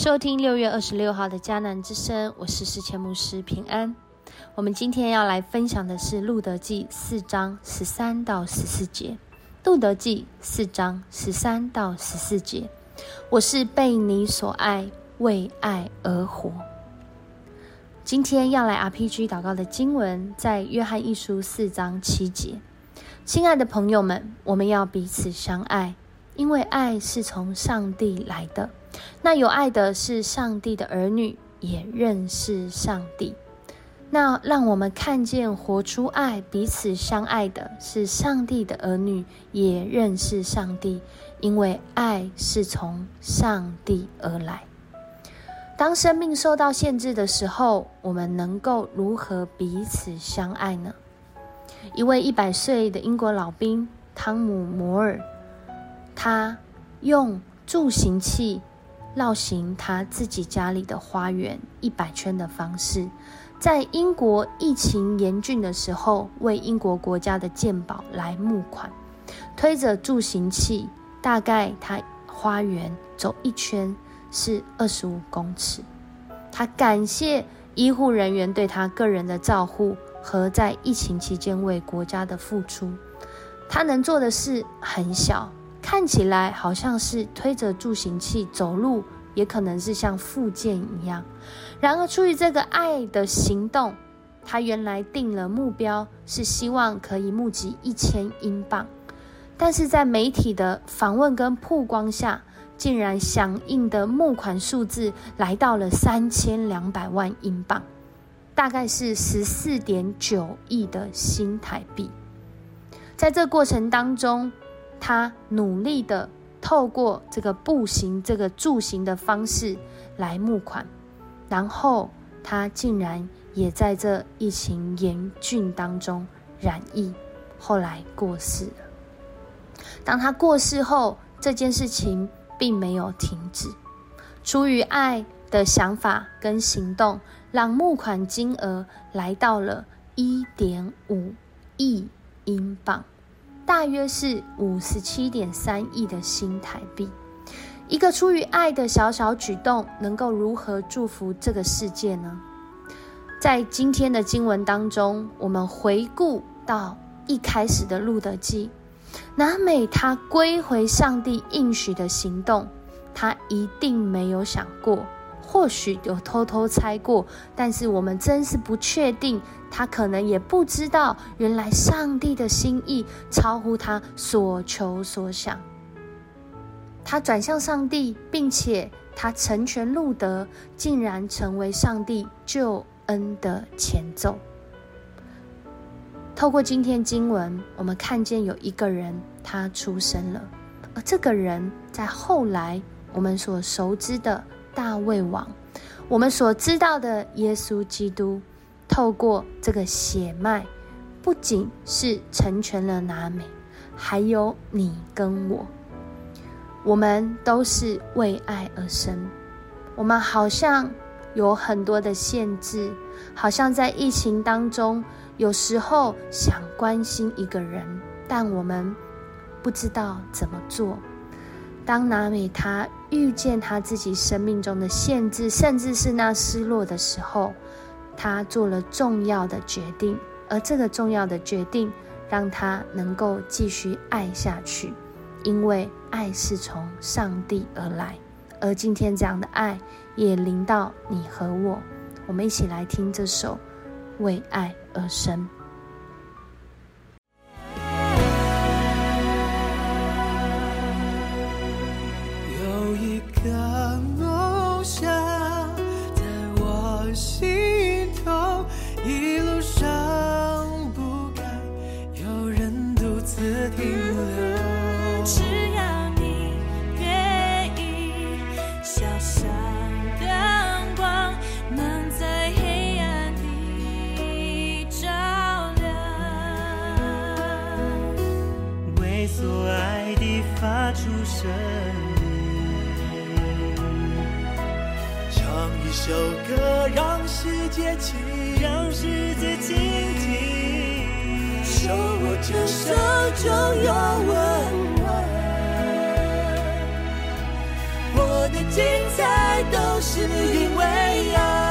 收听六月二十六号的迦南之声，我是世谦牧师平安。我们今天要来分享的是《路德记》四章十三到十四节，《路德记》四章十三到十四节。我是被你所爱，为爱而活。今天要来 RPG 祷告的经文在约翰一书四章七节。亲爱的朋友们，我们要彼此相爱，因为爱是从上帝来的。那有爱的是上帝的儿女，也认识上帝。那让我们看见活出爱、彼此相爱的是上帝的儿女，也认识上帝，因为爱是从上帝而来。当生命受到限制的时候，我们能够如何彼此相爱呢？一位一百岁的英国老兵汤姆·摩尔，他用助行器。绕行他自己家里的花园一百圈的方式，在英国疫情严峻的时候，为英国国家的健保来募款，推着助行器，大概他花园走一圈是二十五公尺。他感谢医护人员对他个人的照护和在疫情期间为国家的付出。他能做的事很小。看起来好像是推着助行器走路，也可能是像复健一样。然而，出于这个爱的行动，他原来定了目标，是希望可以募集一千英镑。但是在媒体的访问跟曝光下，竟然响应的募款数字来到了三千两百万英镑，大概是十四点九亿的新台币。在这过程当中，他努力的透过这个步行、这个助行的方式来募款，然后他竟然也在这疫情严峻当中染疫，后来过世了。当他过世后，这件事情并没有停止。出于爱的想法跟行动，让募款金额来到了一点五亿英镑。大约是五十七点三亿的新台币，一个出于爱的小小举动，能够如何祝福这个世界呢？在今天的经文当中，我们回顾到一开始的路德记，拿美他归回上帝应许的行动，他一定没有想过。或许有偷偷猜过，但是我们真是不确定。他可能也不知道，原来上帝的心意超乎他所求所想。他转向上帝，并且他成全路德，竟然成为上帝救恩的前奏。透过今天经文，我们看见有一个人他出生了，而这个人在后来我们所熟知的。大卫王，我们所知道的耶稣基督，透过这个血脉，不仅是成全了拿美，还有你跟我，我们都是为爱而生。我们好像有很多的限制，好像在疫情当中，有时候想关心一个人，但我们不知道怎么做。当拿美他遇见他自己生命中的限制，甚至是那失落的时候，他做了重要的决定，而这个重要的决定让他能够继续爱下去，因为爱是从上帝而来，而今天这样的爱也临到你和我，我们一起来听这首《为爱而生》。出声唱一首歌，让世界听，让世界倾听。手握着手中有温暖，我的精彩都是。因为爱。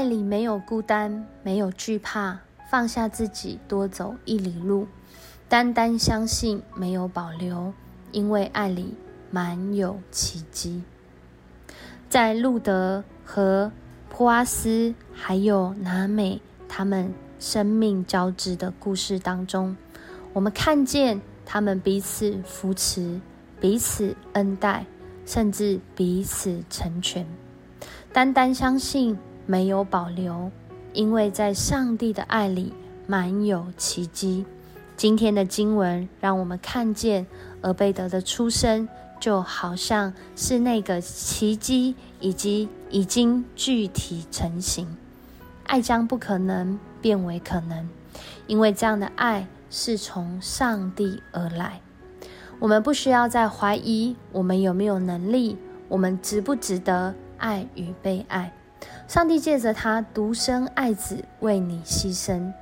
爱里没有孤单，没有惧怕，放下自己，多走一里路，单单相信，没有保留，因为爱里满有奇迹。在路德和普阿斯还有拿美他们生命交织的故事当中，我们看见他们彼此扶持、彼此恩待，甚至彼此成全。单单相信，没有保留，因为在上帝的爱里满有奇迹。今天的经文让我们看见而贝德的出生，就好像是那个奇迹，以及已经具体成型。爱将不可能变为可能，因为这样的爱是从上帝而来。我们不需要再怀疑我们有没有能力，我们值不值得爱与被爱。上帝借着他独生爱子为你牺牲，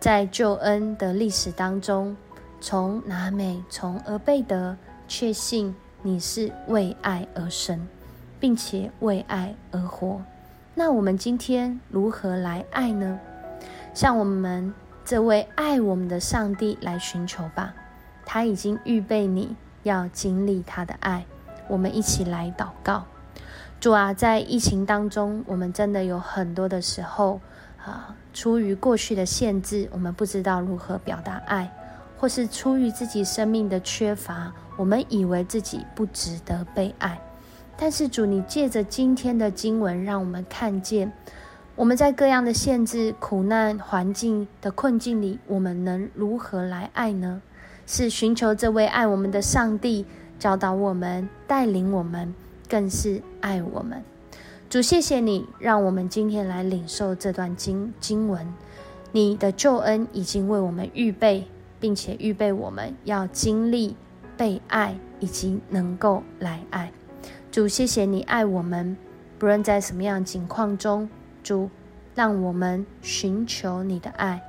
在救恩的历史当中，从拿美、从俄贝德，确信你是为爱而生，并且为爱而活。那我们今天如何来爱呢？向我们这位爱我们的上帝来寻求吧，他已经预备你要经历他的爱。我们一起来祷告。主啊，在疫情当中，我们真的有很多的时候，啊，出于过去的限制，我们不知道如何表达爱，或是出于自己生命的缺乏，我们以为自己不值得被爱。但是主，你借着今天的经文，让我们看见，我们在各样的限制、苦难、环境的困境里，我们能如何来爱呢？是寻求这位爱我们的上帝，教导我们、带领我们。更是爱我们，主，谢谢你，让我们今天来领受这段经经文。你的救恩已经为我们预备，并且预备我们要经历被爱，以及能够来爱。主，谢谢你爱我们，不论在什么样的境况中，主，让我们寻求你的爱，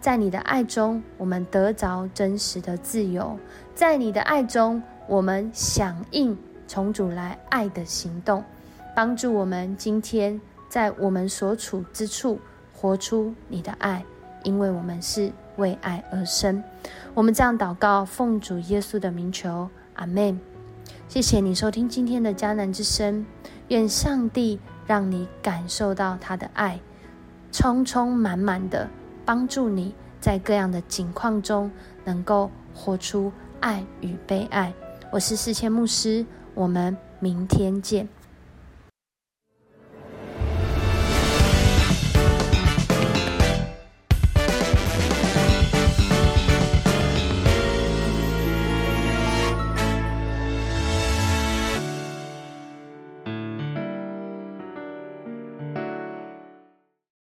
在你的爱中，我们得着真实的自由；在你的爱中，我们响应从主来爱的行动，帮助我们今天在我们所处之处活出你的爱，因为我们是为爱而生。我们这样祷告，奉主耶稣的名求，阿门。谢谢你收听今天的迦南之声，愿上帝让你感受到他的爱，充充满满的帮助你在各样的境况中能够活出爱与被爱。我是世谦牧师，我们明天见。